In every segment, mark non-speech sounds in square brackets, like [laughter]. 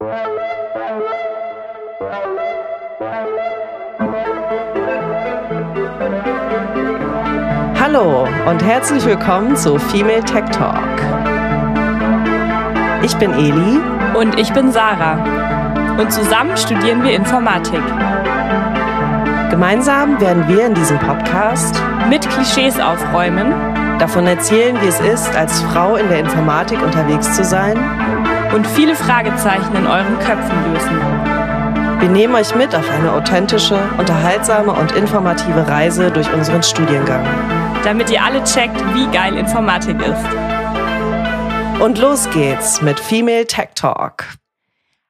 Hallo und herzlich willkommen zu Female Tech Talk. Ich bin Eli und ich bin Sarah und zusammen studieren wir Informatik. Gemeinsam werden wir in diesem Podcast mit Klischees aufräumen, davon erzählen, wie es ist, als Frau in der Informatik unterwegs zu sein und viele Fragezeichen in euren Köpfen lösen. Wir nehmen euch mit auf eine authentische, unterhaltsame und informative Reise durch unseren Studiengang. Damit ihr alle checkt, wie geil Informatik ist. Und los geht's mit Female Tech Talk.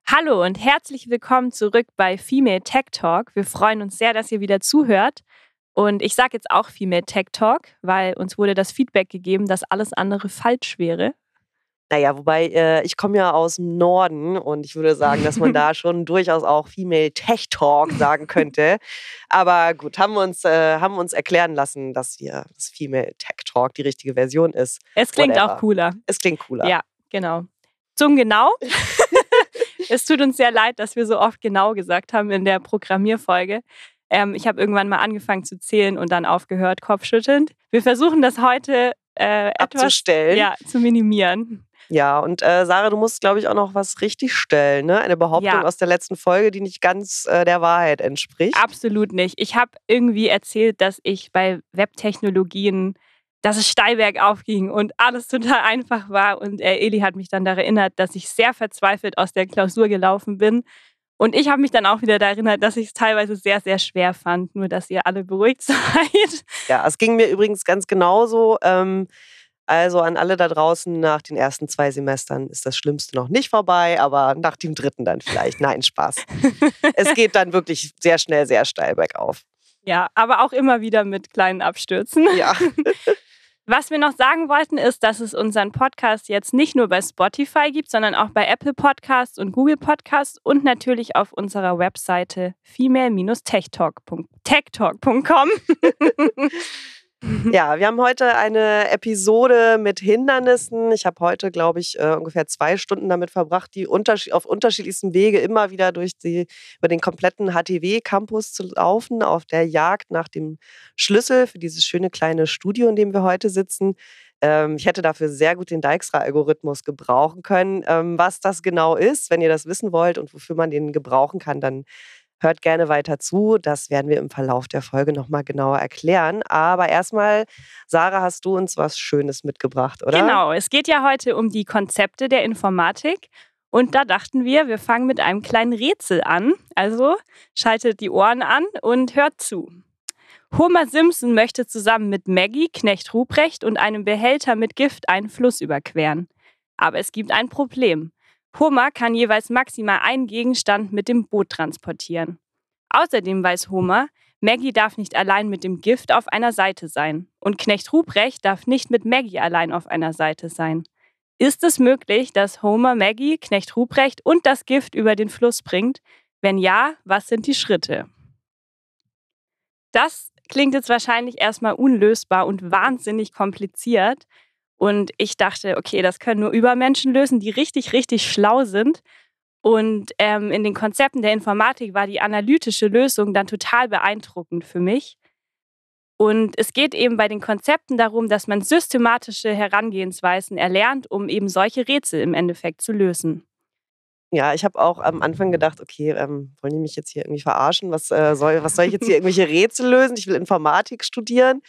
Hallo und herzlich willkommen zurück bei Female Tech Talk. Wir freuen uns sehr, dass ihr wieder zuhört. Und ich sage jetzt auch Female Tech Talk, weil uns wurde das Feedback gegeben, dass alles andere falsch wäre. Naja, wobei äh, ich komme ja aus dem Norden und ich würde sagen, dass man [laughs] da schon durchaus auch Female Tech Talk sagen könnte. Aber gut, haben wir uns, äh, haben uns erklären lassen, dass wir das Female Tech Talk die richtige Version ist. Es klingt Whatever. auch cooler. Es klingt cooler. Ja, genau. Zum Genau. [laughs] es tut uns sehr leid, dass wir so oft genau gesagt haben in der Programmierfolge. Ähm, ich habe irgendwann mal angefangen zu zählen und dann aufgehört, kopfschüttelnd. Wir versuchen das heute äh, etwas ja, zu minimieren. Ja, und äh, Sarah, du musst, glaube ich, auch noch was richtig stellen. Ne? Eine Behauptung ja. aus der letzten Folge, die nicht ganz äh, der Wahrheit entspricht. Absolut nicht. Ich habe irgendwie erzählt, dass ich bei Webtechnologien, dass es steil bergauf ging und alles total einfach war. Und äh, Eli hat mich dann daran erinnert, dass ich sehr verzweifelt aus der Klausur gelaufen bin. Und ich habe mich dann auch wieder daran erinnert, dass ich es teilweise sehr, sehr schwer fand. Nur, dass ihr alle beruhigt [laughs] seid. Ja, es ging mir übrigens ganz genauso. Ähm, also an alle da draußen, nach den ersten zwei Semestern ist das Schlimmste noch nicht vorbei, aber nach dem dritten dann vielleicht. Nein, Spaß. es geht dann wirklich sehr schnell, sehr steil bergauf. Ja, aber auch immer wieder mit kleinen Abstürzen. Ja. [laughs] Was wir noch sagen wollten, ist, dass es unseren Podcast jetzt nicht nur bei Spotify gibt, sondern auch bei Apple Podcasts und Google Podcasts und natürlich auf unserer Webseite female-techtalk.com. [laughs] [laughs] Ja, wir haben heute eine Episode mit Hindernissen. Ich habe heute, glaube ich, äh, ungefähr zwei Stunden damit verbracht, die auf unterschiedlichsten Wege immer wieder durch die, über den kompletten HTW-Campus zu laufen, auf der Jagd nach dem Schlüssel für dieses schöne kleine Studio, in dem wir heute sitzen. Ähm, ich hätte dafür sehr gut den Dijkstra-Algorithmus gebrauchen können. Ähm, was das genau ist, wenn ihr das wissen wollt und wofür man den gebrauchen kann, dann Hört gerne weiter zu. Das werden wir im Verlauf der Folge nochmal genauer erklären. Aber erstmal, Sarah, hast du uns was Schönes mitgebracht, oder? Genau, es geht ja heute um die Konzepte der Informatik. Und da dachten wir, wir fangen mit einem kleinen Rätsel an. Also schaltet die Ohren an und hört zu. Homer Simpson möchte zusammen mit Maggie, Knecht Ruprecht und einem Behälter mit Gift einen Fluss überqueren. Aber es gibt ein Problem. Homer kann jeweils maximal einen Gegenstand mit dem Boot transportieren. Außerdem weiß Homer, Maggie darf nicht allein mit dem Gift auf einer Seite sein und Knecht Ruprecht darf nicht mit Maggie allein auf einer Seite sein. Ist es möglich, dass Homer Maggie, Knecht Ruprecht und das Gift über den Fluss bringt? Wenn ja, was sind die Schritte? Das klingt jetzt wahrscheinlich erstmal unlösbar und wahnsinnig kompliziert, und ich dachte, okay, das können nur Übermenschen lösen, die richtig, richtig schlau sind. Und ähm, in den Konzepten der Informatik war die analytische Lösung dann total beeindruckend für mich. Und es geht eben bei den Konzepten darum, dass man systematische Herangehensweisen erlernt, um eben solche Rätsel im Endeffekt zu lösen. Ja, ich habe auch am Anfang gedacht, okay, ähm, wollen die mich jetzt hier irgendwie verarschen? Was, äh, soll, was soll ich jetzt hier irgendwelche Rätsel lösen? Ich will Informatik studieren.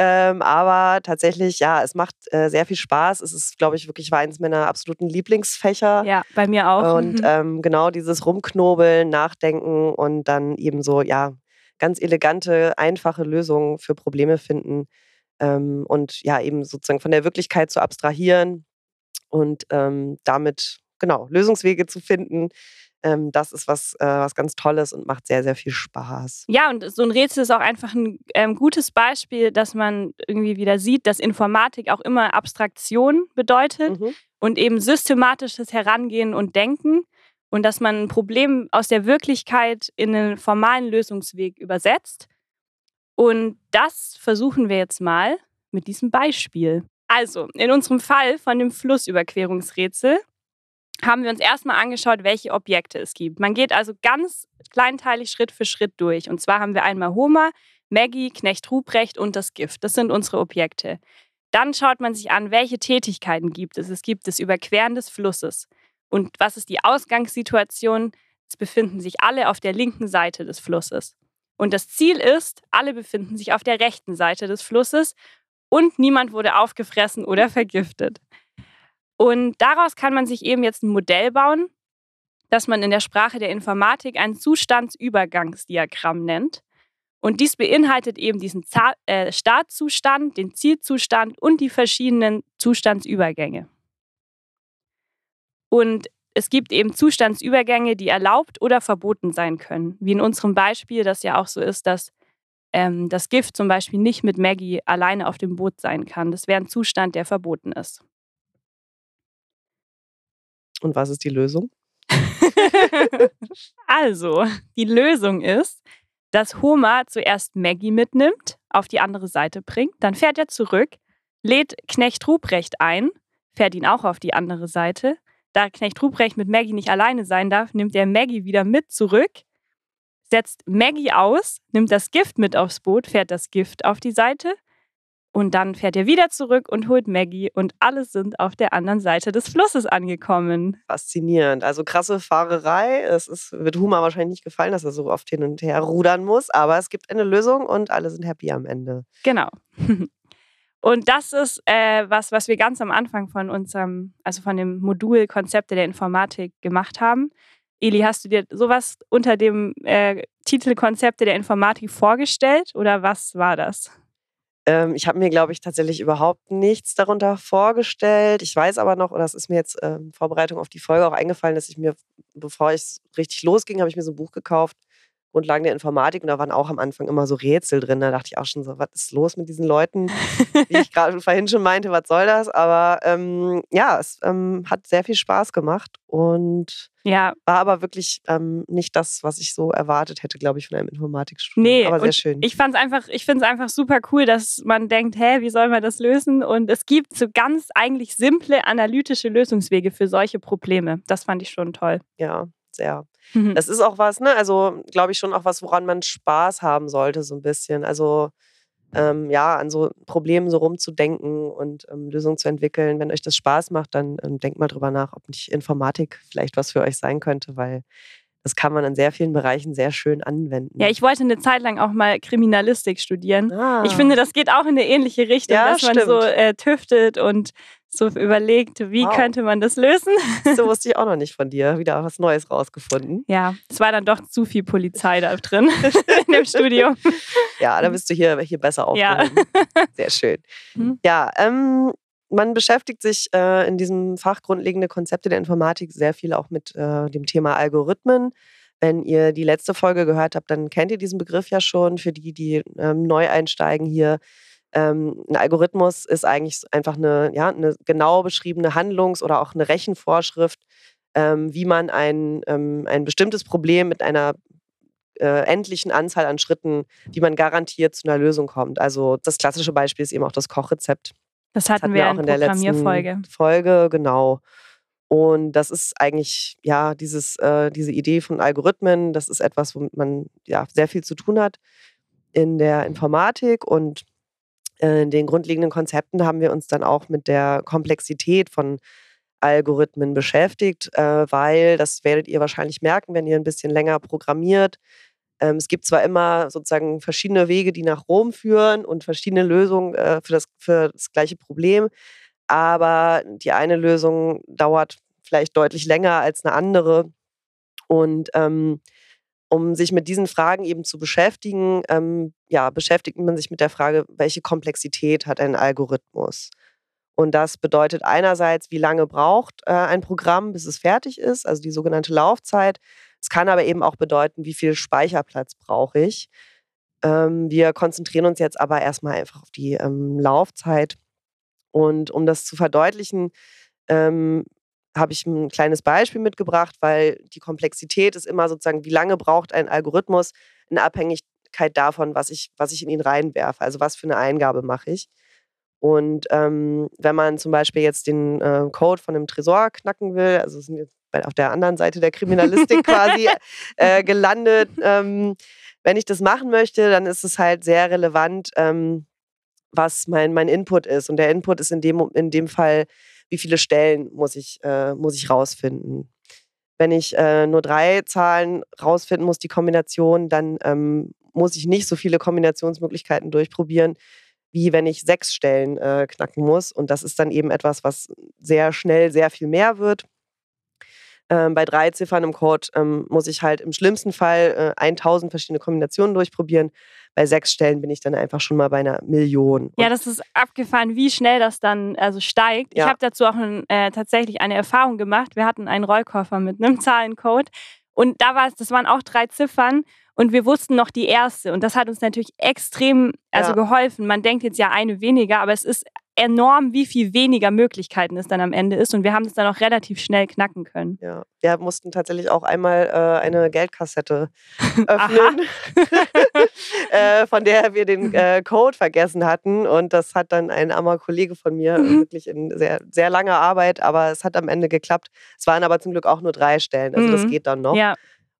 Ähm, aber tatsächlich, ja, es macht äh, sehr viel Spaß. Es ist, glaube ich, wirklich war eines meiner absoluten Lieblingsfächer. Ja, bei mir auch. Und mhm. ähm, genau dieses Rumknobeln, Nachdenken und dann eben so, ja, ganz elegante, einfache Lösungen für Probleme finden. Ähm, und ja, eben sozusagen von der Wirklichkeit zu abstrahieren und ähm, damit, genau, Lösungswege zu finden, ähm, das ist was, äh, was ganz Tolles und macht sehr, sehr viel Spaß. Ja, und so ein Rätsel ist auch einfach ein ähm, gutes Beispiel, dass man irgendwie wieder sieht, dass Informatik auch immer Abstraktion bedeutet mhm. und eben systematisches Herangehen und Denken und dass man ein Problem aus der Wirklichkeit in einen formalen Lösungsweg übersetzt. Und das versuchen wir jetzt mal mit diesem Beispiel. Also, in unserem Fall von dem Flussüberquerungsrätsel haben wir uns erstmal angeschaut, welche Objekte es gibt. Man geht also ganz kleinteilig Schritt für Schritt durch. Und zwar haben wir einmal Homer, Maggie, Knecht Ruprecht und das Gift. Das sind unsere Objekte. Dann schaut man sich an, welche Tätigkeiten gibt es. Es gibt das Überqueren des Flusses. Und was ist die Ausgangssituation? Es befinden sich alle auf der linken Seite des Flusses. Und das Ziel ist, alle befinden sich auf der rechten Seite des Flusses und niemand wurde aufgefressen oder vergiftet. Und daraus kann man sich eben jetzt ein Modell bauen, das man in der Sprache der Informatik ein Zustandsübergangsdiagramm nennt. Und dies beinhaltet eben diesen äh, Startzustand, den Zielzustand und die verschiedenen Zustandsübergänge. Und es gibt eben Zustandsübergänge, die erlaubt oder verboten sein können. Wie in unserem Beispiel, das ja auch so ist, dass ähm, das Gift zum Beispiel nicht mit Maggie alleine auf dem Boot sein kann. Das wäre ein Zustand, der verboten ist. Und was ist die Lösung? [laughs] also, die Lösung ist, dass Homer zuerst Maggie mitnimmt, auf die andere Seite bringt, dann fährt er zurück, lädt Knecht Ruprecht ein, fährt ihn auch auf die andere Seite, da Knecht Ruprecht mit Maggie nicht alleine sein darf, nimmt er Maggie wieder mit zurück, setzt Maggie aus, nimmt das Gift mit aufs Boot, fährt das Gift auf die Seite und dann fährt er wieder zurück und holt Maggie und alle sind auf der anderen Seite des Flusses angekommen. Faszinierend. Also krasse Fahrerei. Es ist, wird Huma wahrscheinlich nicht gefallen, dass er so oft hin und her rudern muss, aber es gibt eine Lösung und alle sind happy am Ende. Genau. [laughs] Und das ist äh, was, was wir ganz am Anfang von unserem, also von dem Modul Konzepte der Informatik gemacht haben. Eli, hast du dir sowas unter dem äh, Titel Konzepte der Informatik vorgestellt oder was war das? Ähm, ich habe mir, glaube ich, tatsächlich überhaupt nichts darunter vorgestellt. Ich weiß aber noch, oder es ist mir jetzt äh, Vorbereitung auf die Folge auch eingefallen, dass ich mir, bevor es richtig losging, habe ich mir so ein Buch gekauft Grundlagen der Informatik und da waren auch am Anfang immer so Rätsel drin. Da dachte ich auch schon so, was ist los mit diesen Leuten? Wie ich [laughs] gerade vorhin schon meinte, was soll das? Aber ähm, ja, es ähm, hat sehr viel Spaß gemacht und ja. war aber wirklich ähm, nicht das, was ich so erwartet hätte, glaube ich, von einem Informatikstudium. Nee, aber sehr schön. Ich fand's einfach, ich finde es einfach super cool, dass man denkt, hä, wie soll man das lösen? Und es gibt so ganz eigentlich simple analytische Lösungswege für solche Probleme. Das fand ich schon toll. Ja, sehr. Mhm. Das ist auch was, ne? Also, glaube ich, schon auch was, woran man Spaß haben sollte, so ein bisschen. Also, ähm, ja, an so Problemen so rumzudenken und ähm, Lösungen zu entwickeln. Wenn euch das Spaß macht, dann ähm, denkt mal drüber nach, ob nicht Informatik vielleicht was für euch sein könnte, weil das kann man in sehr vielen Bereichen sehr schön anwenden. Ja, ich wollte eine Zeit lang auch mal Kriminalistik studieren. Ah. Ich finde, das geht auch in eine ähnliche Richtung, ja, dass stimmt. man so äh, tüftet und so überlegt, wie wow. könnte man das lösen. [laughs] So wusste ich auch noch nicht von dir. Wieder was Neues rausgefunden. Ja, es war dann doch zu viel Polizei da drin [laughs] in dem Studium. [laughs] Ja, da bist du hier, hier besser aufgehoben. Ja. Sehr schön. Mhm. Ja, ähm, man beschäftigt sich äh, in diesem Fach grundlegende Konzepte der Informatik sehr viel auch mit äh, dem Thema Algorithmen. Wenn ihr die letzte Folge gehört habt, dann kennt ihr diesen Begriff ja schon. Für die, die ähm, neu einsteigen hier, ähm, ein Algorithmus ist eigentlich einfach eine, ja, eine genau beschriebene Handlungs- oder auch eine Rechenvorschrift, ähm, wie man ein, ähm, ein bestimmtes Problem mit einer äh, endlichen Anzahl an Schritten, wie man garantiert zu einer Lösung kommt. Also das klassische Beispiel ist eben auch das Kochrezept. Das hatten, das hatten wir, wir auch in der letzten Folge, genau. Und das ist eigentlich, ja, dieses, äh, diese Idee von Algorithmen, das ist etwas, womit man ja sehr viel zu tun hat in der Informatik und den grundlegenden Konzepten haben wir uns dann auch mit der Komplexität von Algorithmen beschäftigt, äh, weil, das werdet ihr wahrscheinlich merken, wenn ihr ein bisschen länger programmiert, ähm, es gibt zwar immer sozusagen verschiedene Wege, die nach Rom führen und verschiedene Lösungen äh, für, das, für das gleiche Problem, aber die eine Lösung dauert vielleicht deutlich länger als eine andere. Und ähm, um sich mit diesen Fragen eben zu beschäftigen, ähm, ja, beschäftigt man sich mit der Frage, welche Komplexität hat ein Algorithmus? Und das bedeutet einerseits, wie lange braucht äh, ein Programm, bis es fertig ist, also die sogenannte Laufzeit. Es kann aber eben auch bedeuten, wie viel Speicherplatz brauche ich. Ähm, wir konzentrieren uns jetzt aber erstmal einfach auf die ähm, Laufzeit. Und um das zu verdeutlichen, ähm, habe ich ein kleines Beispiel mitgebracht, weil die Komplexität ist immer sozusagen, wie lange braucht ein Algorithmus in Abhängigkeit davon, was ich, was ich in ihn reinwerfe, also was für eine Eingabe mache ich. Und ähm, wenn man zum Beispiel jetzt den äh, Code von einem Tresor knacken will, also sind wir auf der anderen Seite der Kriminalistik quasi [laughs] äh, gelandet, ähm, wenn ich das machen möchte, dann ist es halt sehr relevant, ähm, was mein, mein Input ist. Und der Input ist in dem, in dem Fall, wie viele Stellen muss ich, äh, muss ich rausfinden. Wenn ich äh, nur drei Zahlen rausfinden muss, die Kombination, dann ähm, muss ich nicht so viele Kombinationsmöglichkeiten durchprobieren, wie wenn ich sechs Stellen äh, knacken muss. Und das ist dann eben etwas, was sehr schnell sehr viel mehr wird. Ähm, bei drei Ziffern im Code ähm, muss ich halt im schlimmsten Fall äh, 1000 verschiedene Kombinationen durchprobieren. Bei sechs Stellen bin ich dann einfach schon mal bei einer Million. Ja, das ist abgefahren, wie schnell das dann also steigt. Ja. Ich habe dazu auch äh, tatsächlich eine Erfahrung gemacht. Wir hatten einen Rollkoffer mit einem Zahlencode und da war es, das waren auch drei Ziffern und wir wussten noch die erste. Und das hat uns natürlich extrem also ja. geholfen. Man denkt jetzt ja eine weniger, aber es ist enorm, wie viel weniger Möglichkeiten es dann am Ende ist. Und wir haben es dann auch relativ schnell knacken können. Ja, wir mussten tatsächlich auch einmal äh, eine Geldkassette [laughs] öffnen, [laughs] äh, von der wir den [laughs] äh, Code vergessen hatten. Und das hat dann ein armer Kollege von mir mhm. wirklich in sehr, sehr langer Arbeit, aber es hat am Ende geklappt. Es waren aber zum Glück auch nur drei Stellen. Also mhm. das geht dann noch. Ja.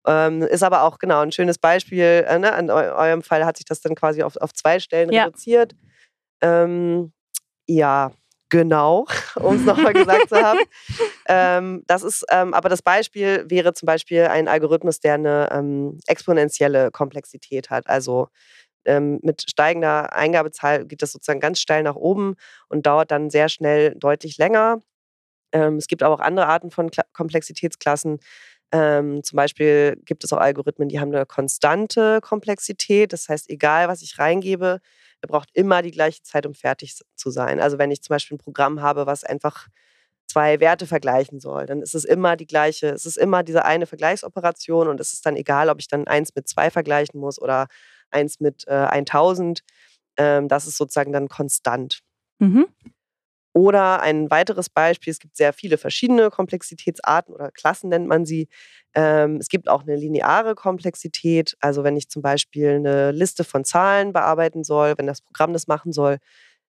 Ähm, ist aber auch genau ein schönes Beispiel. Äh, ne? In eu eurem Fall hat sich das dann quasi auf, auf zwei Stellen ja. reduziert. Ähm, ja, genau, [laughs] um es nochmal gesagt zu haben. Ähm, das ist, ähm, aber das Beispiel wäre zum Beispiel ein Algorithmus, der eine ähm, exponentielle Komplexität hat. Also ähm, mit steigender Eingabezahl geht das sozusagen ganz steil nach oben und dauert dann sehr schnell deutlich länger. Ähm, es gibt aber auch andere Arten von Kla Komplexitätsklassen. Ähm, zum Beispiel gibt es auch Algorithmen, die haben eine konstante Komplexität. Das heißt, egal was ich reingebe, er braucht immer die gleiche Zeit, um fertig zu sein. Also wenn ich zum Beispiel ein Programm habe, was einfach zwei Werte vergleichen soll, dann ist es immer die gleiche, es ist immer diese eine Vergleichsoperation und es ist dann egal, ob ich dann eins mit zwei vergleichen muss oder eins mit äh, 1000. Ähm, das ist sozusagen dann konstant. Mhm. Oder ein weiteres Beispiel, es gibt sehr viele verschiedene Komplexitätsarten oder Klassen nennt man sie. Ähm, es gibt auch eine lineare Komplexität. Also wenn ich zum Beispiel eine Liste von Zahlen bearbeiten soll, wenn das Programm das machen soll,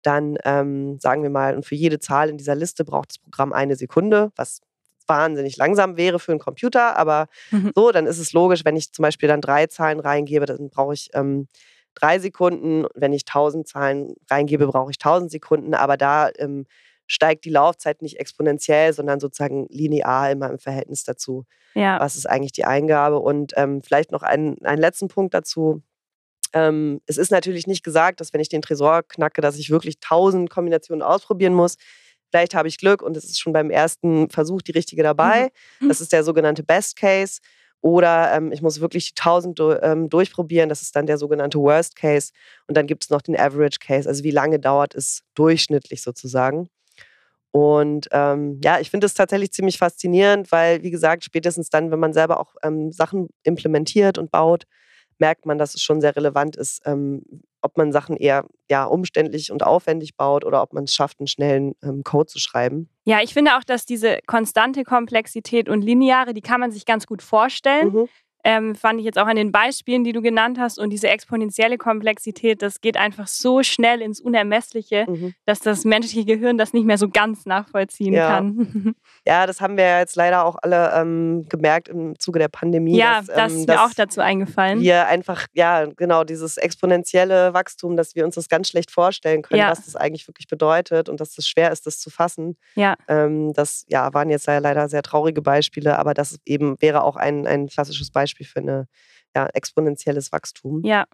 dann ähm, sagen wir mal, und für jede Zahl in dieser Liste braucht das Programm eine Sekunde, was wahnsinnig langsam wäre für einen Computer. Aber mhm. so, dann ist es logisch, wenn ich zum Beispiel dann drei Zahlen reingebe, dann brauche ich ähm, drei Sekunden. Wenn ich tausend Zahlen reingebe, brauche ich tausend Sekunden. Aber da ähm, steigt die Laufzeit nicht exponentiell, sondern sozusagen linear immer im Verhältnis dazu. Ja. Was ist eigentlich die Eingabe? Und ähm, vielleicht noch einen, einen letzten Punkt dazu. Ähm, es ist natürlich nicht gesagt, dass wenn ich den Tresor knacke, dass ich wirklich tausend Kombinationen ausprobieren muss. Vielleicht habe ich Glück und es ist schon beim ersten Versuch die richtige dabei. Mhm. Das ist der sogenannte Best Case. Oder ähm, ich muss wirklich die 1000 ähm, durchprobieren. Das ist dann der sogenannte Worst Case. Und dann gibt es noch den Average Case. Also wie lange dauert es durchschnittlich sozusagen. Und ähm, ja, ich finde es tatsächlich ziemlich faszinierend, weil, wie gesagt, spätestens dann, wenn man selber auch ähm, Sachen implementiert und baut, merkt man, dass es schon sehr relevant ist, ähm, ob man Sachen eher ja, umständlich und aufwendig baut oder ob man es schafft, einen schnellen ähm, Code zu schreiben. Ja, ich finde auch, dass diese konstante Komplexität und lineare, die kann man sich ganz gut vorstellen. Mhm. Ähm, fand ich jetzt auch an den Beispielen, die du genannt hast. Und diese exponentielle Komplexität, das geht einfach so schnell ins Unermessliche, mhm. dass das menschliche Gehirn das nicht mehr so ganz nachvollziehen ja. kann. [laughs] Ja, das haben wir ja jetzt leider auch alle ähm, gemerkt im Zuge der Pandemie. Ja, dass, ähm, das ist mir auch dazu eingefallen. Wir einfach, ja, genau, dieses exponentielle Wachstum, dass wir uns das ganz schlecht vorstellen können, ja. was das eigentlich wirklich bedeutet und dass es schwer ist, das zu fassen. Ja. Ähm, das ja, waren jetzt leider sehr traurige Beispiele, aber das eben wäre auch ein, ein klassisches Beispiel Beispiel für ein ja, exponentielles Wachstum. Ja.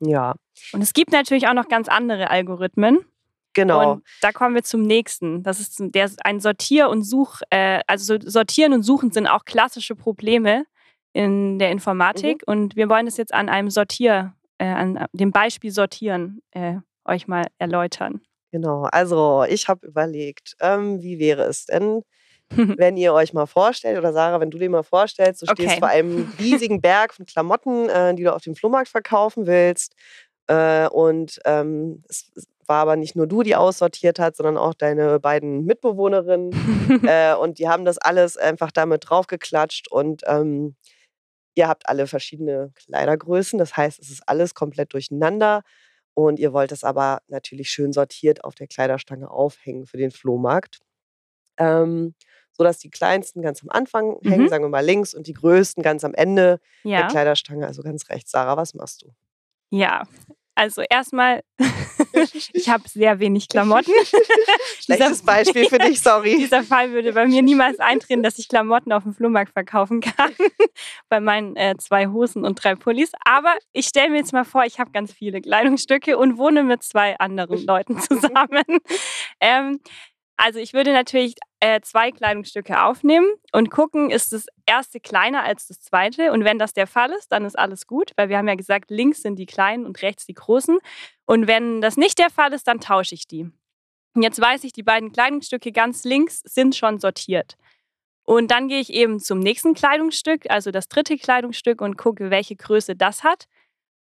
Ja. Und es gibt natürlich auch noch ganz andere Algorithmen. Genau. Und da kommen wir zum nächsten. Das ist der ein Sortier- und Such, äh, also Sortieren und Suchen sind auch klassische Probleme in der Informatik. Mhm. Und wir wollen es jetzt an einem Sortier, äh, an dem Beispiel Sortieren äh, euch mal erläutern. Genau. Also ich habe überlegt, ähm, wie wäre es denn, [laughs] wenn ihr euch mal vorstellt, oder Sarah, wenn du dir mal vorstellst, du stehst okay. vor einem [laughs] riesigen Berg von Klamotten, äh, die du auf dem Flohmarkt verkaufen willst. Äh, und ähm, es war aber nicht nur du, die aussortiert hat, sondern auch deine beiden Mitbewohnerinnen. [laughs] äh, und die haben das alles einfach damit draufgeklatscht und ähm, ihr habt alle verschiedene Kleidergrößen. Das heißt, es ist alles komplett durcheinander. Und ihr wollt es aber natürlich schön sortiert auf der Kleiderstange aufhängen für den Flohmarkt. Ähm, sodass die kleinsten ganz am Anfang hängen, Mhm. sagen wir mal links, und die größten ganz am Ende der Ja. Kleiderstange, also ganz rechts. Sarah, was machst du? Ja. Also erstmal, [laughs] ich habe sehr wenig Klamotten. [laughs] Schlechtes Beispiel für dich, sorry. [laughs] Dieser Fall würde bei mir niemals eintreten, dass ich Klamotten auf dem Flohmarkt verkaufen kann. bei meinen äh, zwei Hosen und drei Pullis. Aber ich stelle mir jetzt mal vor, ich habe ganz viele Kleidungsstücke und wohne mit zwei anderen Leuten zusammen. ähm, also ich würde natürlich äh, zwei Kleidungsstücke aufnehmen und gucken, ist das erste kleiner als das zweite. Und wenn das der Fall ist, dann ist alles gut, weil wir haben ja gesagt, links sind die kleinen und rechts die großen. Und wenn das nicht der Fall ist, dann tausche ich die. Und jetzt weiß ich, die beiden Kleidungsstücke ganz links sind schon sortiert. Und dann gehe ich eben zum nächsten Kleidungsstück, also das dritte Kleidungsstück, und gucke, welche Größe das hat.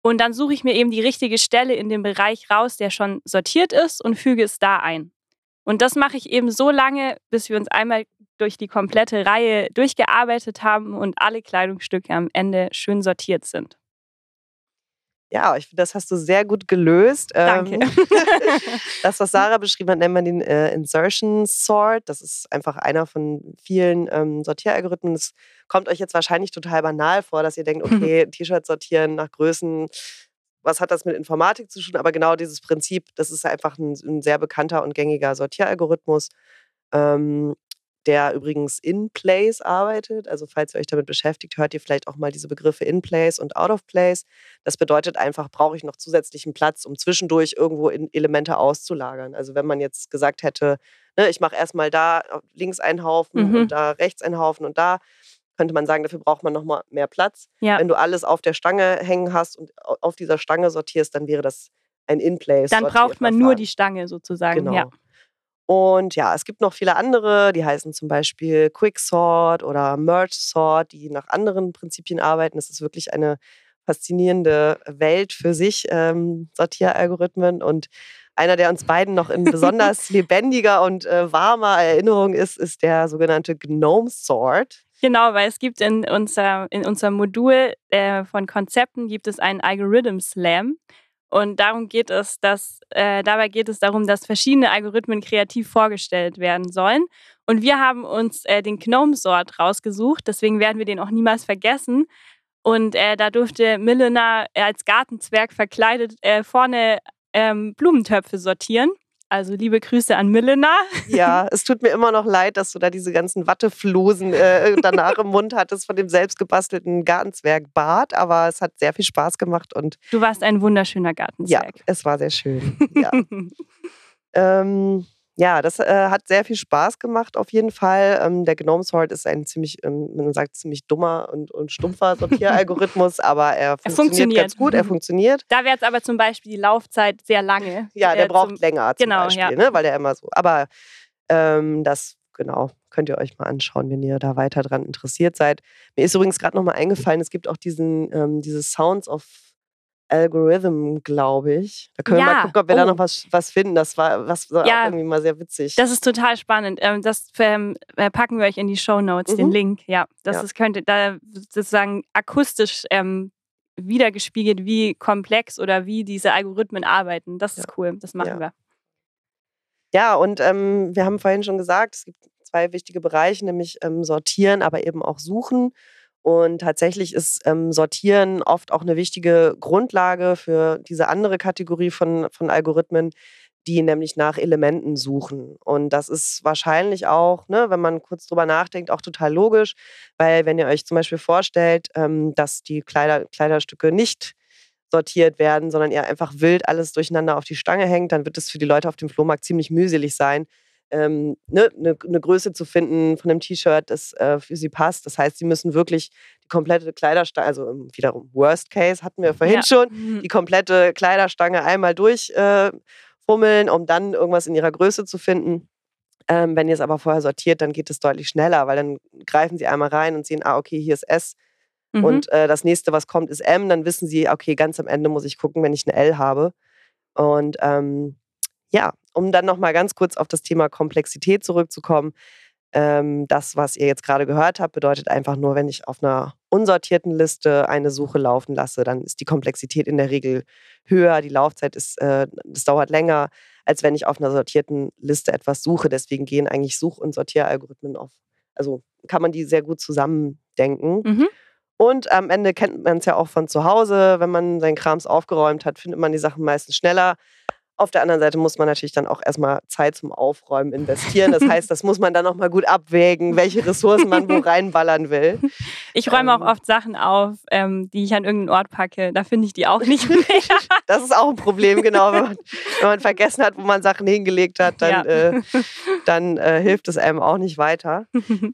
Und dann suche ich mir eben die richtige Stelle in dem Bereich raus, der schon sortiert ist, und füge es da ein. Und das mache ich eben so lange, bis wir uns einmal durch die komplette Reihe durchgearbeitet haben und alle Kleidungsstücke am Ende schön sortiert sind. Ja, ich finde, das hast du sehr gut gelöst. Danke. Ähm, [laughs] [laughs] das, was Sarah beschrieben hat, nennt man den äh, Insertion Sort. Das ist einfach einer von vielen ähm, Sortieralgorithmen. Es kommt euch jetzt wahrscheinlich total banal vor, dass ihr denkt, [laughs] okay, T-Shirts sortieren nach Größen. Was hat das mit Informatik zu tun? Aber genau dieses Prinzip, das ist einfach ein, ein sehr bekannter und gängiger Sortieralgorithmus, ähm, der übrigens in place arbeitet. Also falls ihr euch damit beschäftigt, hört ihr vielleicht auch mal diese Begriffe in place und out of place. Das bedeutet einfach, brauche ich noch zusätzlichen Platz, um zwischendurch irgendwo in Elemente auszulagern. Also wenn man jetzt gesagt hätte, ne, ich mache erstmal da links einen Haufen Mhm. und da rechts einen Haufen und da, könnte man sagen, dafür braucht man nochmal mehr Platz. Ja. Wenn du alles auf der Stange hängen hast und au- auf dieser Stange sortierst, dann wäre das ein In-Place. Dann braucht man nur die Stange sozusagen. Genau. Ja. Und ja, es gibt noch viele andere, die heißen zum Beispiel Quicksort oder Merge Sort, die nach anderen Prinzipien arbeiten. Es ist wirklich eine faszinierende Welt für sich, ähm, Sortieralgorithmen. Und einer, der uns beiden noch in besonders [laughs] lebendiger und äh, warmer Erinnerung ist, ist der sogenannte Gnome Sort. Genau, weil es gibt in, unser, in unserem Modul äh, von Konzepten gibt es einen Algorithm Slam. Und darum geht es, dass äh, dabei geht es darum, dass verschiedene Algorithmen kreativ vorgestellt werden sollen. Und wir haben uns äh, den Gnome-Sort rausgesucht, deswegen werden wir den auch niemals vergessen. Und äh, da durfte Milena äh, als Gartenzwerg verkleidet äh, vorne ähm, Blumentöpfe sortieren. Also liebe Grüße an Milena. [laughs] Ja, es tut mir immer noch leid, dass du da diese ganzen Watteflosen äh, danach im Mund hattest von dem selbstgebastelten Gartenzwerg-Bart. Aber es hat sehr viel Spaß gemacht und Du warst ein wunderschöner ja, Gartenzwerg. es war sehr schön. Ja. [laughs] Ähm, ja, das äh, hat sehr viel Spaß gemacht auf jeden Fall. Ähm, der Gnome Sort ist ein ziemlich, ähm, man sagt, ziemlich dummer und, und stumpfer Sortieralgorithmus, [laughs] aber er funktioniert, funktioniert. ganz gut. Er funktioniert. Da wäre jetzt aber zum Beispiel die Laufzeit sehr lange. Ja, der äh, braucht zum- länger zum genau, Beispiel, ja. ne? weil der immer so. Aber ähm, das, genau, könnt ihr euch mal anschauen, wenn ihr da weiter dran interessiert seid. Mir ist übrigens gerade nochmal eingefallen, es gibt auch diesen, ähm, diese Sounds of Algorithm, glaube ich. Da können wir mal Ja, gucken, ob wir da oh. noch was, was finden. Das war, was war Ja. auch irgendwie mal sehr witzig. Das ist total spannend. Ähm, Das äh, packen wir euch in die Show Notes, den Mhm. Link. Ja, das Ja. ist, könnte da sozusagen akustisch ähm, wiedergespiegelt, wie komplex oder wie diese Algorithmen arbeiten. Das ist cool. Das machen Ja. wir. Ja, und ähm, wir haben vorhin schon gesagt, es gibt zwei wichtige Bereiche, nämlich ähm, Sortieren, aber eben auch Suchen. Und tatsächlich ist ähm, Sortieren oft auch eine wichtige Grundlage für diese andere Kategorie von, von Algorithmen, die nämlich nach Elementen suchen. Und das ist wahrscheinlich auch, ne, wenn man kurz drüber nachdenkt, auch total logisch, weil wenn ihr euch zum Beispiel vorstellt, ähm, dass die Kleider, Kleiderstücke nicht sortiert werden, sondern ihr einfach wild alles durcheinander auf die Stange hängt, dann wird es für die Leute auf dem Flohmarkt ziemlich mühselig sein, ähm, ne, eine, eine Größe zu finden von einem T-Shirt, das äh, für sie passt. Das heißt, sie müssen wirklich die komplette Kleiderstange, also ähm, wiederum Worst Case hatten wir vorhin Ja. schon, Mhm. die komplette Kleiderstange einmal durchfummeln, äh, um dann irgendwas in ihrer Größe zu finden. Ähm, wenn ihr es aber vorher sortiert, dann geht es deutlich schneller, weil dann greifen sie einmal rein und sehen, ah, okay, hier ist S Mhm. und äh, das nächste, was kommt, ist M. Dann wissen sie, okay, ganz am Ende muss ich gucken, wenn ich eine L habe. Und ähm, ja, um dann nochmal ganz kurz auf das Thema Komplexität zurückzukommen. Ähm, das, was ihr jetzt gerade gehört habt, bedeutet einfach nur, wenn ich auf einer unsortierten Liste eine Suche laufen lasse, dann ist die Komplexität in der Regel höher, die Laufzeit ist, äh, das dauert länger, als wenn ich auf einer sortierten Liste etwas suche. Deswegen gehen eigentlich Such- und Sortieralgorithmen auf. Also kann man die sehr gut zusammendenken. Mhm. Und am Ende kennt man es ja auch von zu Hause. Wenn man seinen Krams aufgeräumt hat, findet man die Sachen meistens schneller. Auf der anderen Seite muss man natürlich dann auch erstmal Zeit zum Aufräumen investieren. Das heißt, das muss man dann nochmal gut abwägen, [laughs] welche Ressourcen man wo [laughs] reinballern will. Ich räume ähm, auch oft Sachen auf, ähm, die ich an irgendeinen Ort packe. Da finde ich die auch nicht [laughs] mehr. das ist auch ein Problem, genau. Wenn man, wenn man, vergessen hat, wo man Sachen hingelegt hat, dann, ja. äh, dann äh, hilft es einem auch nicht weiter.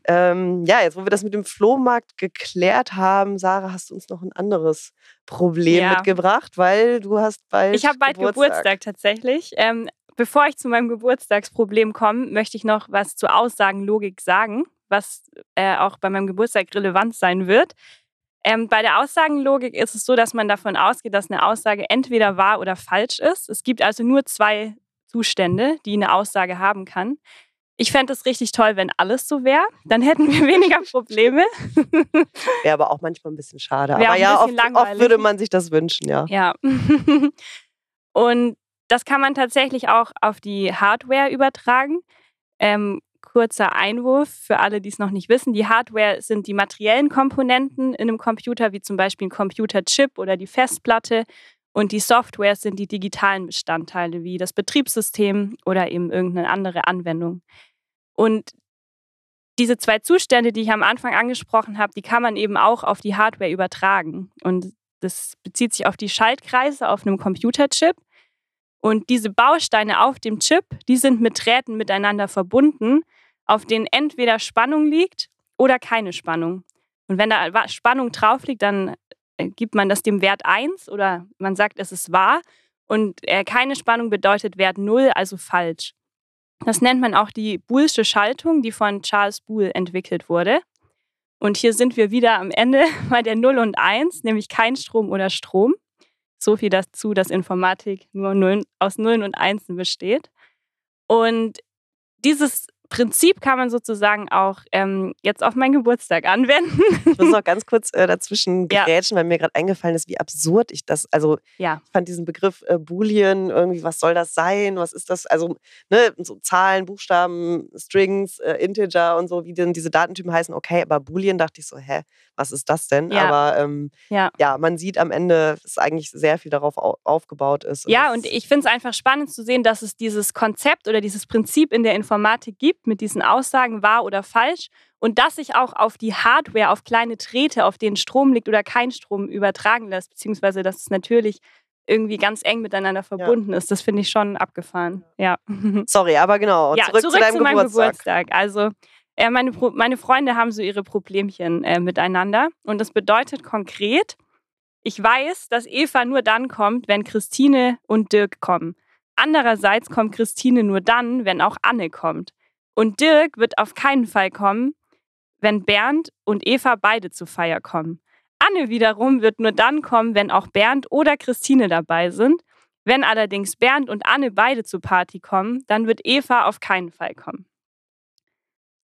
ähm, ja, jetzt, wo wir das mit dem Flohmarkt geklärt haben, Sarah, hast du uns noch ein anderes Problem ja. mitgebracht, weil du hast bald. Ich habe bald Geburtstag, Geburtstag tatsächlich. Ähm, bevor ich zu meinem Geburtstagsproblem komme, möchte ich noch was zur Aussagenlogik sagen, was äh, auch bei meinem Geburtstag relevant sein wird. Ähm, bei der Aussagenlogik ist es so, dass man davon ausgeht, dass eine Aussage entweder wahr oder falsch ist. Es gibt also nur zwei Zustände, die eine Aussage haben kann. Ich fände es richtig toll, wenn alles so wäre. Dann hätten wir [laughs] weniger Probleme. Wäre aber auch manchmal ein bisschen schade. Wär aber ja, oft, oft, würde man sich das wünschen, ja. Ja. [laughs] Und das kann man tatsächlich auch auf die Hardware übertragen. Ähm, kurzer Einwurf für alle, die es noch nicht wissen. Die Hardware sind die materiellen Komponenten in einem Computer, wie zum Beispiel ein Computerchip oder die Festplatte. Und die Software sind die digitalen Bestandteile wie das Betriebssystem oder eben irgendeine andere Anwendung. Und diese zwei Zustände, die ich am Anfang angesprochen habe, die kann man eben auch auf die Hardware übertragen. Und das bezieht sich auf die Schaltkreise auf einem Computerchip. Und diese Bausteine auf dem Chip, die sind mit Drähten miteinander verbunden, auf denen entweder Spannung liegt oder keine Spannung. Und wenn da Spannung drauf liegt, dann gibt man das dem Wert 1 oder man sagt, es ist wahr. Und äh, keine Spannung bedeutet Wert 0, also falsch. Das nennt man auch die Boolsche Schaltung, die von Charles Boole entwickelt wurde. Und hier sind wir wieder am Ende [laughs] bei der 0 und 1, nämlich kein Strom oder Strom. So viel dazu, dass Informatik nur aus Nullen und Einsen besteht. Und dieses Prinzip kann man sozusagen auch ähm, jetzt auf meinen Geburtstag anwenden. Ich muss noch ganz kurz äh, dazwischen [laughs] grätschen, ja. weil mir gerade eingefallen ist, wie absurd ich das, also ja. ich fand diesen Begriff äh, Boolean irgendwie, was soll das sein, was ist das, also ne, so Zahlen, Buchstaben, Strings, äh, Integer und so, wie denn diese Datentypen heißen, okay, aber Boolean dachte ich so, hä, was ist das denn? Ja. Aber ähm, ja. ja, man sieht am Ende, dass eigentlich sehr viel darauf au aufgebaut ist. Und ja, und ich finde es einfach spannend zu sehen, dass es dieses Konzept oder dieses Prinzip in der Informatik gibt, mit diesen Aussagen wahr oder falsch und das sich auch auf die Hardware, auf kleine Drähte, auf denen Strom liegt oder kein Strom übertragen lässt, beziehungsweise dass es natürlich irgendwie ganz eng miteinander verbunden ja. ist. Das finde ich schon abgefahren. Ja. [laughs] Sorry, aber genau. Ja, zurück, zurück zu deinem zu meinem Geburtstag. Geburtstag. Also äh, meine, meine Freunde haben so ihre Problemchen äh, miteinander. Und das bedeutet konkret, ich weiß, dass Eva nur dann kommt, wenn Christine und Dirk kommen. Andererseits kommt Christine nur dann, wenn auch Anne kommt. Und Dirk wird auf keinen Fall kommen, wenn Bernd und Eva beide zur Feier kommen. Anne wiederum wird nur dann kommen, wenn auch Bernd oder Christine dabei sind. Wenn allerdings Bernd und Anne beide zur Party kommen, dann wird Eva auf keinen Fall kommen.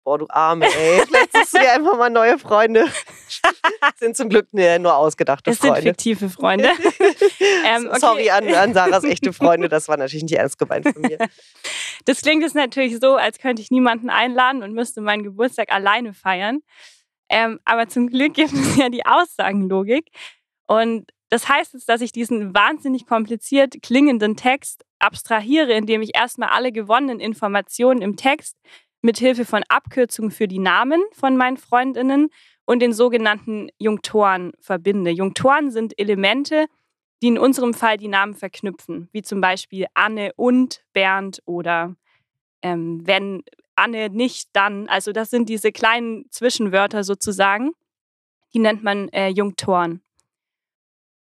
Boah, du Arme, ey. Vielleicht suchst du dir einfach mal neue Freunde. [laughs] sind zum Glück nur ausgedachte es Freunde. Es sind fiktive Freunde. [laughs] ähm, okay. Sorry an, an Sarahs echte Freunde, das war natürlich nicht ernst gemeint von mir. [laughs] Das klingt jetzt natürlich so, als könnte ich niemanden einladen und müsste meinen Geburtstag alleine feiern. Ähm, aber zum Glück gibt es ja die Aussagenlogik. Und das heißt jetzt, dass ich diesen wahnsinnig kompliziert klingenden Text abstrahiere, indem ich erstmal alle gewonnenen Informationen im Text mit Hilfe von Abkürzungen für die Namen von meinen Freundinnen und den sogenannten Junktoren verbinde. Junktoren sind Elemente, die in unserem Fall die Namen verknüpfen, wie zum Beispiel Anne und Bernd oder ähm, wenn Anne nicht, dann. Also das sind diese kleinen Zwischenwörter sozusagen. Die nennt man äh, Junktoren.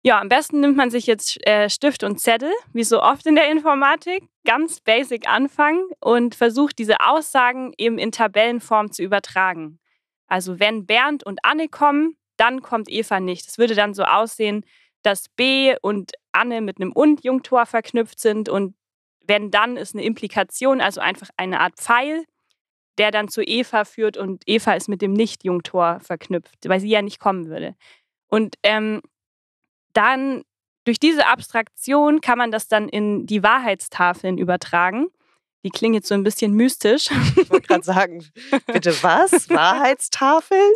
Ja, am besten nimmt man sich jetzt äh, Stift und Zettel, wie so oft in der Informatik, ganz basic anfangen und versucht diese Aussagen eben in Tabellenform zu übertragen. Also wenn Bernd und Anne kommen, dann kommt Eva nicht. Es würde dann so aussehen, dass B und Anne mit einem Und-Junktor verknüpft sind und wenn dann ist eine Implikation, also einfach eine Art Pfeil. der dann zu Eva führt und Eva ist mit dem Nicht-Jungtor verknüpft, weil sie ja nicht kommen würde. Und ähm, dann durch diese Abstraktion kann man das dann in die Wahrheitstafeln übertragen. Die klingen jetzt so ein bisschen mystisch. Ich wollte gerade sagen, bitte was? [laughs] Wahrheitstafeln?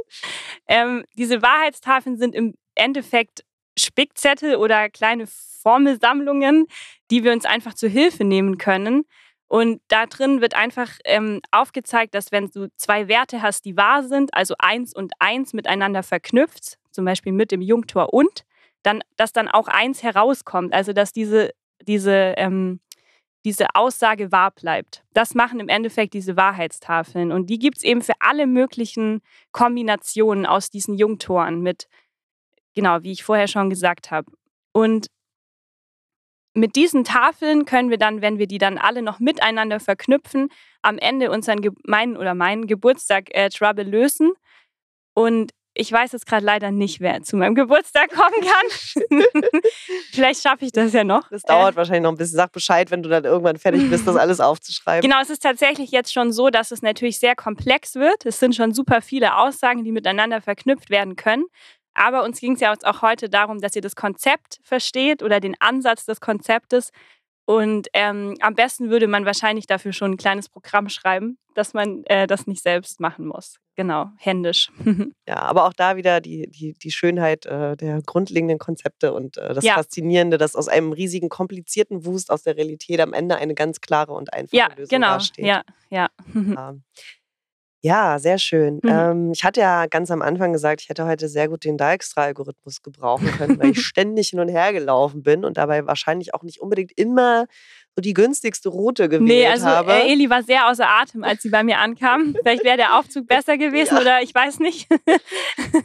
Ähm, diese Wahrheitstafeln sind im Endeffekt Spickzettel oder kleine Formelsammlungen, die wir uns einfach zur Hilfe nehmen können. Und da drin wird einfach ähm, aufgezeigt, dass wenn du zwei Werte hast, die wahr sind, also eins und eins miteinander verknüpft, zum Beispiel mit dem Jungtor und, dann, dass dann auch eins herauskommt. Also dass diese, diese, ähm, diese Aussage wahr bleibt. Das machen im Endeffekt diese Wahrheitstafeln. Und die gibt es eben für alle möglichen Kombinationen aus diesen Jungtoren mit, genau, wie ich vorher schon gesagt habe. Und mit diesen Tafeln können wir dann, wenn wir die dann alle noch miteinander verknüpfen, am Ende unseren meinen oder meinen Geburtstag äh, Trouble lösen. Und ich weiß jetzt gerade leider nicht, wer zu meinem Geburtstag [laughs] kommen kann. [laughs] Vielleicht schaffe ich das ja noch. Das dauert äh, wahrscheinlich noch ein bisschen. Sag Bescheid, wenn du dann irgendwann fertig bist, das alles aufzuschreiben. Genau, es ist tatsächlich jetzt schon so, dass es natürlich sehr komplex wird. Es sind schon super viele Aussagen, die miteinander verknüpft werden können. Aber uns ging es ja auch heute darum, dass ihr das Konzept versteht oder den Ansatz des Konzeptes und ähm, am besten würde man wahrscheinlich dafür schon ein kleines Programm schreiben, dass man äh, das nicht selbst machen muss. Genau, händisch. [laughs] ja, aber auch da wieder die, die, die Schönheit äh, der grundlegenden Konzepte und äh, das ja. Faszinierende, dass aus einem riesigen, komplizierten Wust aus der Realität am Ende eine ganz klare und einfache ja, Lösung genau. dasteht. Ja, ja. ja. [laughs] Ja, sehr schön. Mhm. Ähm, ich hatte ja ganz am Anfang gesagt, ich hätte heute sehr gut den Dijkstra-Algorithmus gebrauchen können, weil ich [laughs] ständig hin und her gelaufen bin und dabei wahrscheinlich auch nicht unbedingt immer so die günstigste Route gewählt nee, also, habe. Äh, Eli war sehr außer Atem, als sie bei mir ankam. Vielleicht wäre der Aufzug besser gewesen ja. oder ich weiß nicht.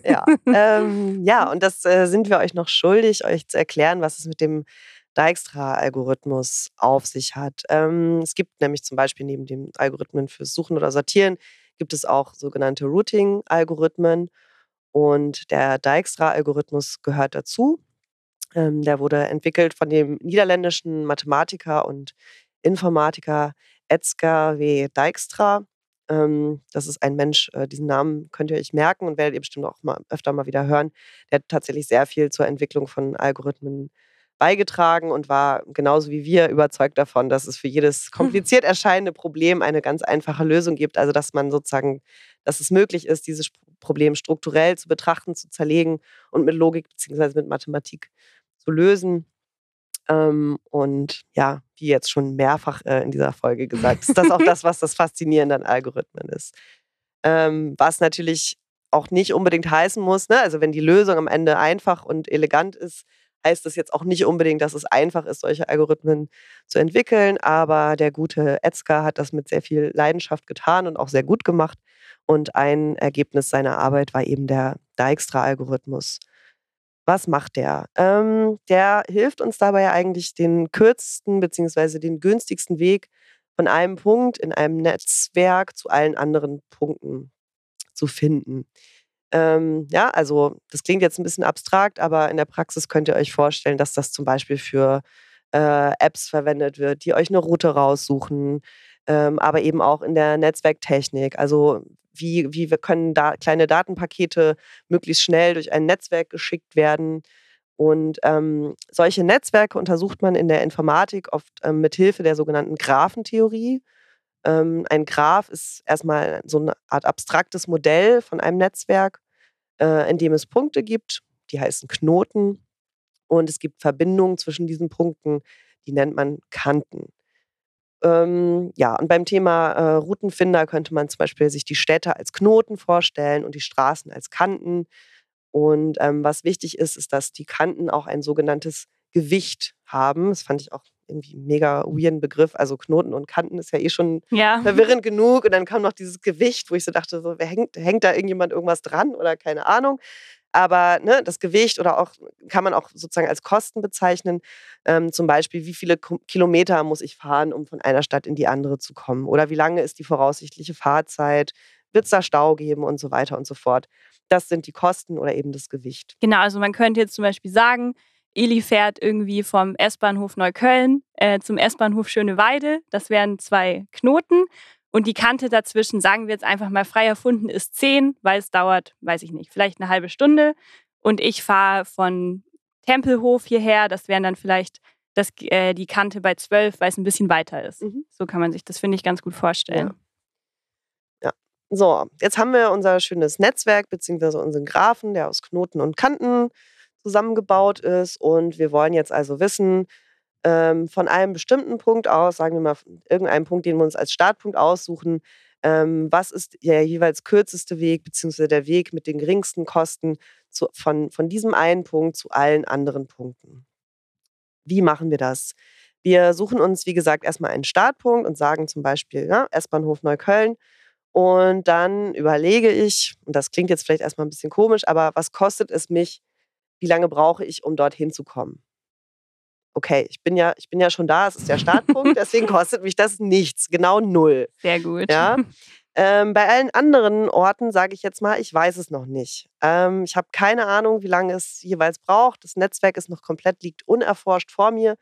ja, ähm, ja, [laughs] und das äh, sind wir euch noch schuldig, euch zu erklären, was es mit dem Dijkstra-Algorithmus auf sich hat. Ähm, es gibt nämlich zum Beispiel neben dem Algorithmen fürs Suchen oder Sortieren gibt es auch sogenannte Routing-Algorithmen und der Dijkstra-Algorithmus gehört dazu. Ähm, der wurde entwickelt von dem niederländischen Mathematiker und Informatiker Edgar W. Dijkstra. Ähm, das ist ein Mensch, äh, diesen Namen könnt ihr euch merken und werdet ihr bestimmt auch mal öfter mal wieder hören. Der hat tatsächlich sehr viel zur Entwicklung von Algorithmen beigetragen und war genauso wie wir überzeugt davon, dass es für jedes kompliziert erscheinende Problem eine ganz einfache Lösung gibt. Also dass man sozusagen, dass es möglich ist, dieses Problem strukturell zu betrachten, zu zerlegen und mit Logik bzw. mit Mathematik zu lösen. Ähm, und ja, wie jetzt schon mehrfach äh, in dieser Folge gesagt, ist das auch das, was das Faszinierende an Algorithmen ist. Ähm, was natürlich auch nicht unbedingt heißen muss, ne? also wenn die Lösung am Ende einfach und elegant ist, heißt das jetzt auch nicht unbedingt, dass es einfach ist, solche Algorithmen zu entwickeln. Aber der gute Etzka hat das mit sehr viel Leidenschaft getan und auch sehr gut gemacht. Und ein Ergebnis seiner Arbeit war eben der Dijkstra-Algorithmus. Was macht der? Ähm, der hilft uns dabei eigentlich den kürzesten bzw. den günstigsten Weg von einem Punkt in einem Netzwerk zu allen anderen Punkten zu finden. Ähm, ja, also das klingt jetzt ein bisschen abstrakt, aber in der Praxis könnt ihr euch vorstellen, dass das zum Beispiel für äh, Apps verwendet wird, die euch eine Route raussuchen, ähm, aber eben auch in der Netzwerktechnik. Also wie, wie wir können da kleine Datenpakete möglichst schnell durch ein Netzwerk geschickt werden. Und ähm, solche Netzwerke untersucht man in der Informatik oft ähm, mit Hilfe der sogenannten Graphentheorie. Ähm, ein Graph ist erstmal so eine Art abstraktes Modell von einem Netzwerk, äh, in dem es Punkte gibt, die heißen Knoten. Und es gibt Verbindungen zwischen diesen Punkten, die nennt man Kanten. Ähm, ja, und beim Thema äh, Routenfinder könnte man zum Beispiel sich die Städte als Knoten vorstellen und die Straßen als Kanten. Und ähm, was wichtig ist, ist, dass die Kanten auch ein sogenanntes Gewicht haben. Das fand ich auch irgendwie mega weirden Begriff. Also Knoten und Kanten ist ja eh schon ja. verwirrend genug. Und dann kam noch dieses Gewicht, wo ich so dachte, so, wer hängt, hängt da irgendjemand irgendwas dran oder keine Ahnung. Aber ne, das Gewicht oder auch kann man auch sozusagen als Kosten bezeichnen. Ähm, zum Beispiel, wie viele Kilometer muss ich fahren, um von einer Stadt in die andere zu kommen? Oder wie lange ist die voraussichtliche Fahrzeit? Wird es da Stau geben und so weiter und so fort? Das sind die Kosten oder eben das Gewicht. Genau, also man könnte jetzt zum Beispiel sagen, Eli fährt irgendwie vom S-Bahnhof Neukölln äh, zum S-Bahnhof Schöneweide. Das wären zwei Knoten. Und die Kante dazwischen, sagen wir jetzt einfach mal frei erfunden, ist 10, weil es dauert, weiß ich nicht, vielleicht eine halbe Stunde. Und ich fahre von Tempelhof hierher, das wären dann vielleicht das, äh, die Kante bei 12, weil es ein bisschen weiter ist. Mhm. So kann man sich das, finde ich, ganz gut vorstellen. Ja. ja. So, jetzt haben wir unser schönes Netzwerk, beziehungsweise unseren Graphen, der aus Knoten und Kanten zusammengebaut ist. Und wir wollen jetzt also wissen, ähm, von einem bestimmten Punkt aus, sagen wir mal irgendeinem Punkt, den wir uns als Startpunkt aussuchen, ähm, was ist der jeweils kürzeste Weg, beziehungsweise der Weg mit den geringsten Kosten zu, von, von diesem einen Punkt zu allen anderen Punkten. Wie machen wir das? Wir suchen uns, wie gesagt, erstmal einen Startpunkt und sagen zum Beispiel ja, S-Bahnhof Neukölln. Und dann überlege ich, und das klingt jetzt vielleicht erstmal ein bisschen komisch, aber was kostet es mich, wie lange brauche ich, um dorthin zu kommen? okay, ich bin ja, ich bin ja schon da, es ist der Startpunkt, deswegen [laughs] kostet mich das nichts, genau null. Sehr gut. Ja. Ähm, bei allen anderen Orten sage ich jetzt mal, ich weiß es noch nicht. Ähm, ich habe keine Ahnung, wie lange es jeweils braucht. Das Netzwerk ist noch komplett, liegt unerforscht vor mir.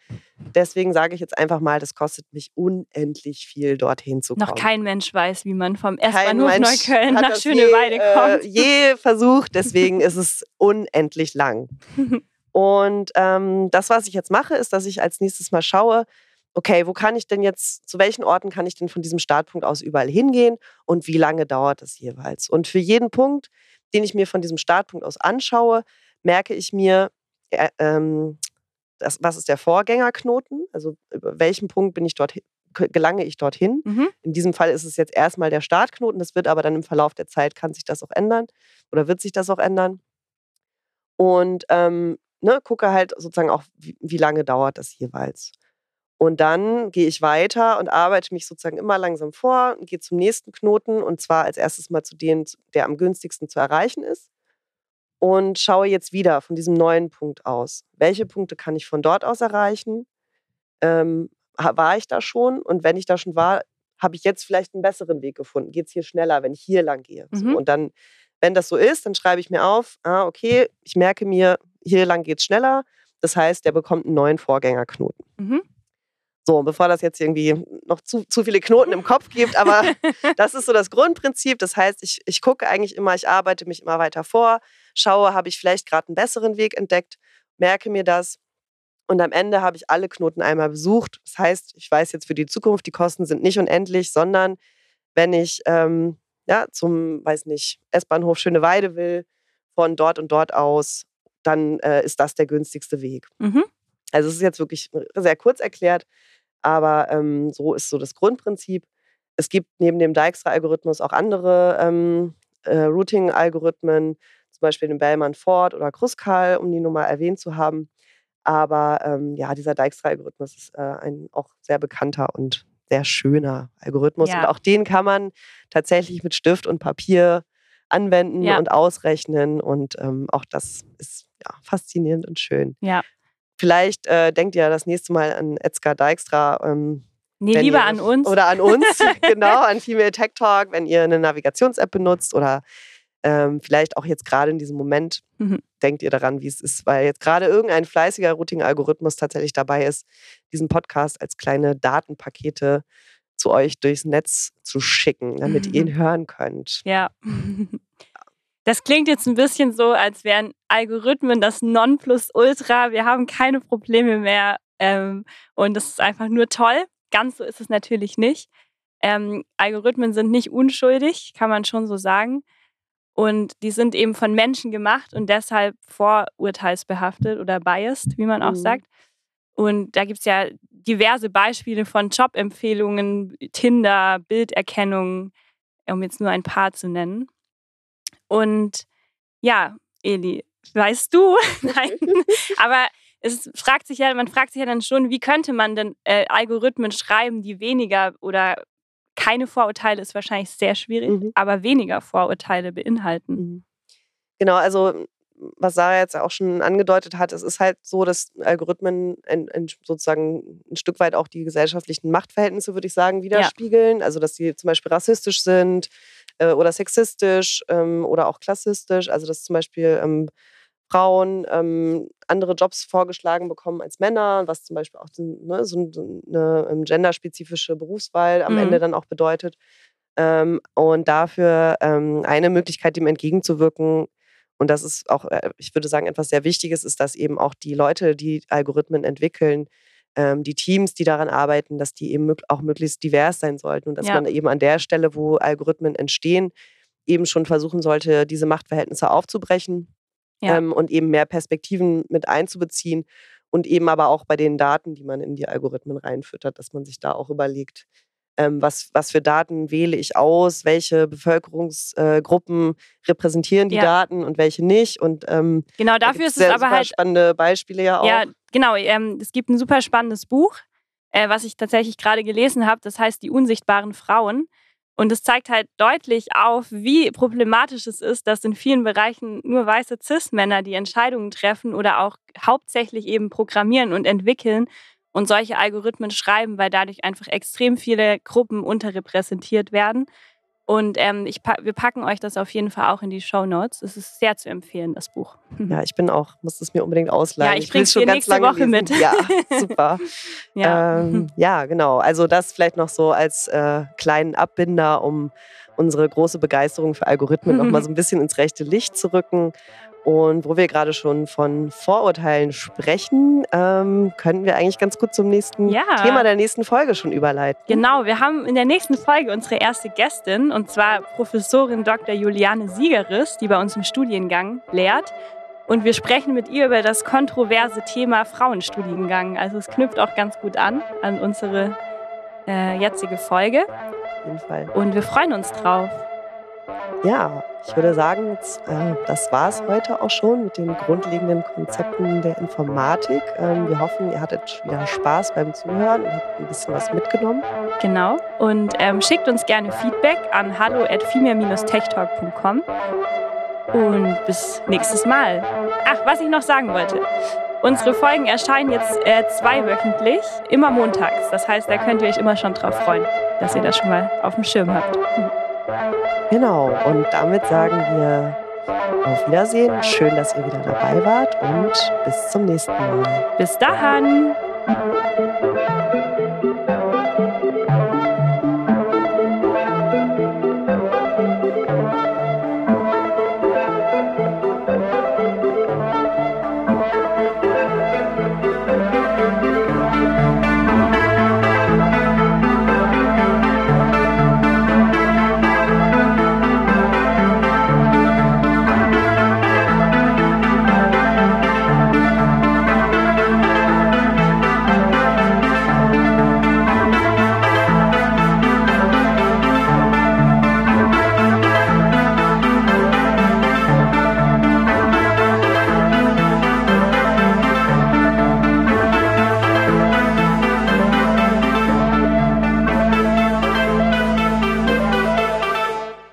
Deswegen sage ich jetzt einfach mal, das kostet mich unendlich viel, dorthin zu kommen. Noch kein Mensch weiß, wie man vom S-Bahnhof Neukölln nach Schöneweide je, kommt. Äh, je versucht, deswegen ist es unendlich lang. [laughs] Und ähm, das, was ich jetzt mache, ist, dass ich als nächstes mal schaue, okay, wo kann ich denn jetzt, zu welchen Orten kann ich denn von diesem Startpunkt aus überall hingehen und wie lange dauert das jeweils? Und für jeden Punkt, den ich mir von diesem Startpunkt aus anschaue, merke ich mir, äh, ähm, das, was ist der Vorgängerknoten? Also über welchen Punkt bin ich dort, gelange ich dorthin? Mhm. In diesem Fall ist es jetzt erstmal der Startknoten, das wird aber dann im Verlauf der Zeit, kann sich das auch ändern oder wird sich das auch ändern. Und ähm, ne, gucke halt sozusagen auch, wie, wie lange dauert das jeweils. Und dann gehe ich weiter und arbeite mich sozusagen immer langsam vor und gehe zum nächsten Knoten und zwar als erstes mal zu dem, der am günstigsten zu erreichen ist. Und schaue jetzt wieder von diesem neuen Punkt aus. Welche Punkte kann ich von dort aus erreichen? Ähm, war ich da schon? Und wenn ich da schon war, habe ich jetzt vielleicht einen besseren Weg gefunden? Geht es hier schneller, wenn ich hier lang gehe? Mhm. So, und dann, wenn das so ist, dann schreibe ich mir auf, ah, okay, ich merke mir, hier lang geht es schneller. Das heißt, der bekommt einen neuen Vorgängerknoten. Mhm. So, bevor das jetzt irgendwie noch zu, zu viele Knoten im Kopf gibt, aber [laughs] das ist so das Grundprinzip. Das heißt, ich, ich gucke eigentlich immer, ich arbeite mich immer weiter vor, schaue, habe ich vielleicht gerade einen besseren Weg entdeckt, merke mir das und am Ende habe ich alle Knoten einmal besucht. Das heißt, ich weiß jetzt für die Zukunft, die Kosten sind nicht unendlich, sondern wenn ich ähm, ja, zum, weiß nicht, S-Bahnhof Schöneweide will, von dort und dort aus dann äh, ist das der günstigste Weg. Mhm. Also es ist jetzt wirklich sehr kurz erklärt, aber ähm, so ist so das Grundprinzip. Es gibt neben dem Dijkstra-Algorithmus auch andere ähm, äh, Routing-Algorithmen, zum Beispiel den Bellman-Ford oder Kruskal, um die nur mal erwähnt zu haben. Aber ähm, ja, dieser Dijkstra-Algorithmus ist äh, ein auch sehr bekannter und sehr schöner Algorithmus. Ja. Und auch den kann man tatsächlich mit Stift und Papier anwenden ja. und ausrechnen. Und ähm, auch das ist ja, faszinierend und schön. Ja. Vielleicht äh, denkt ihr das nächste Mal an Edgar Dijkstra. Ähm, nee, lieber ihr, an uns. Oder an uns, [laughs] genau, an Female Tech Talk, wenn ihr eine Navigations-App benutzt oder ähm, vielleicht auch jetzt gerade in diesem Moment mhm. denkt ihr daran, wie es ist, weil jetzt gerade irgendein fleißiger Routing-Algorithmus tatsächlich dabei ist, diesen Podcast als kleine Datenpakete zu euch durchs Netz zu schicken, damit mhm. ihr ihn mhm. hören könnt. Ja. [laughs] Das klingt jetzt ein bisschen so, als wären Algorithmen das Nonplusultra. Wir haben keine Probleme mehr ähm, und das ist einfach nur toll. Ganz so ist es natürlich nicht. Ähm, Algorithmen sind nicht unschuldig, kann man schon so sagen. Und die sind eben von Menschen gemacht und deshalb vorurteilsbehaftet oder biased, wie man auch mhm. sagt. Und da gibt es ja diverse Beispiele von Jobempfehlungen, Tinder, Bilderkennung, um jetzt nur ein paar zu nennen. Und ja, Eli, weißt du, [laughs] nein, aber es fragt sich ja, man fragt sich ja dann schon, wie könnte man denn äh, Algorithmen schreiben, die weniger oder keine Vorurteile ist wahrscheinlich sehr schwierig, mhm. aber weniger Vorurteile beinhalten. Mhm. Genau, also was Sarah jetzt auch schon angedeutet hat, es ist halt so, dass Algorithmen ein, ein, sozusagen ein Stück weit auch die gesellschaftlichen Machtverhältnisse, würde ich sagen, widerspiegeln. Ja. Also, dass sie zum Beispiel rassistisch sind äh, oder sexistisch ähm, oder auch klassistisch. Also, dass zum Beispiel ähm, Frauen ähm, andere Jobs vorgeschlagen bekommen als Männer, was zum Beispiel auch ne, so eine ähm, genderspezifische Berufswahl am mhm. Ende dann auch bedeutet. Ähm, und dafür ähm, eine Möglichkeit, dem entgegenzuwirken, und das ist auch, äh, ich würde sagen, etwas sehr Wichtiges, ist, dass eben auch die Leute, die Algorithmen entwickeln, die Teams, die daran arbeiten, dass die eben auch möglichst divers sein sollten und dass ja. man eben an der Stelle, wo Algorithmen entstehen, eben schon versuchen sollte, diese Machtverhältnisse aufzubrechen ja. ähm, und eben mehr Perspektiven mit einzubeziehen und eben aber auch bei den Daten, die man in die Algorithmen reinfüttert, dass man sich da auch überlegt, ähm, was, was für Daten wähle ich aus, welche Bevölkerungsgruppen äh, repräsentieren die ja. Daten und welche nicht. Und ähm, genau dafür ist es aber halt spannende Beispiele ja auch. Ja, genau. Ähm, es gibt ein super spannendes Buch, äh, was ich tatsächlich gerade gelesen habe. Das heißt Die unsichtbaren Frauen. Und es zeigt halt deutlich auf, wie problematisch es ist, dass in vielen Bereichen nur weiße Cis-Männer die Entscheidungen treffen oder auch hauptsächlich eben programmieren und entwickeln und solche Algorithmen schreiben, weil dadurch einfach extrem viele Gruppen unterrepräsentiert werden. Und ähm, ich, wir packen euch das auf jeden Fall auch in die Show Notes. Es ist sehr zu empfehlen, das Buch. [laughs] Ja, ich bin auch, muss es mir unbedingt ausleihen. Ja, ich, bringe es schon ganz nächste Woche lesen. mit. Ja, [laughs] super. ja. Ähm, ja, genau. Also das vielleicht noch so als äh, kleinen Abbinder, um unsere große Begeisterung für Algorithmen mhm. noch mal [laughs] so ein bisschen ins rechte Licht zu rücken. Und wo wir gerade schon von Vorurteilen sprechen, ähm, können wir eigentlich ganz gut zum nächsten ja. Thema der nächsten Folge schon überleiten. Genau, wir haben in der nächsten Folge unsere erste Gästin, und zwar Professorin Dr. Juliane Siegeris, die bei uns im Studiengang lehrt. Und wir sprechen mit ihr über das kontroverse Thema Frauenstudiengang. Also es knüpft auch ganz gut an an unsere äh, jetzige Folge. Auf jeden Fall. Und wir freuen uns drauf. Ja, ich würde sagen, jetzt, äh, das war es heute auch schon mit den grundlegenden Konzepten der Informatik. Ähm, wir hoffen, ihr hattet wieder Spaß beim Zuhören und habt ein bisschen was mitgenommen. Genau. Und ähm, schickt uns gerne Feedback an hallo at techtalkcom Und bis nächstes Mal. Ach, was ich noch sagen wollte. Unsere Folgen erscheinen jetzt äh, zweiwöchentlich, immer montags. Das heißt, da könnt ihr euch immer schon drauf freuen, dass ihr das schon mal auf dem Schirm habt. Genau, und damit sagen wir auf Wiedersehen. Schön, dass ihr wieder dabei wart und bis zum nächsten Mal. Bis dahin.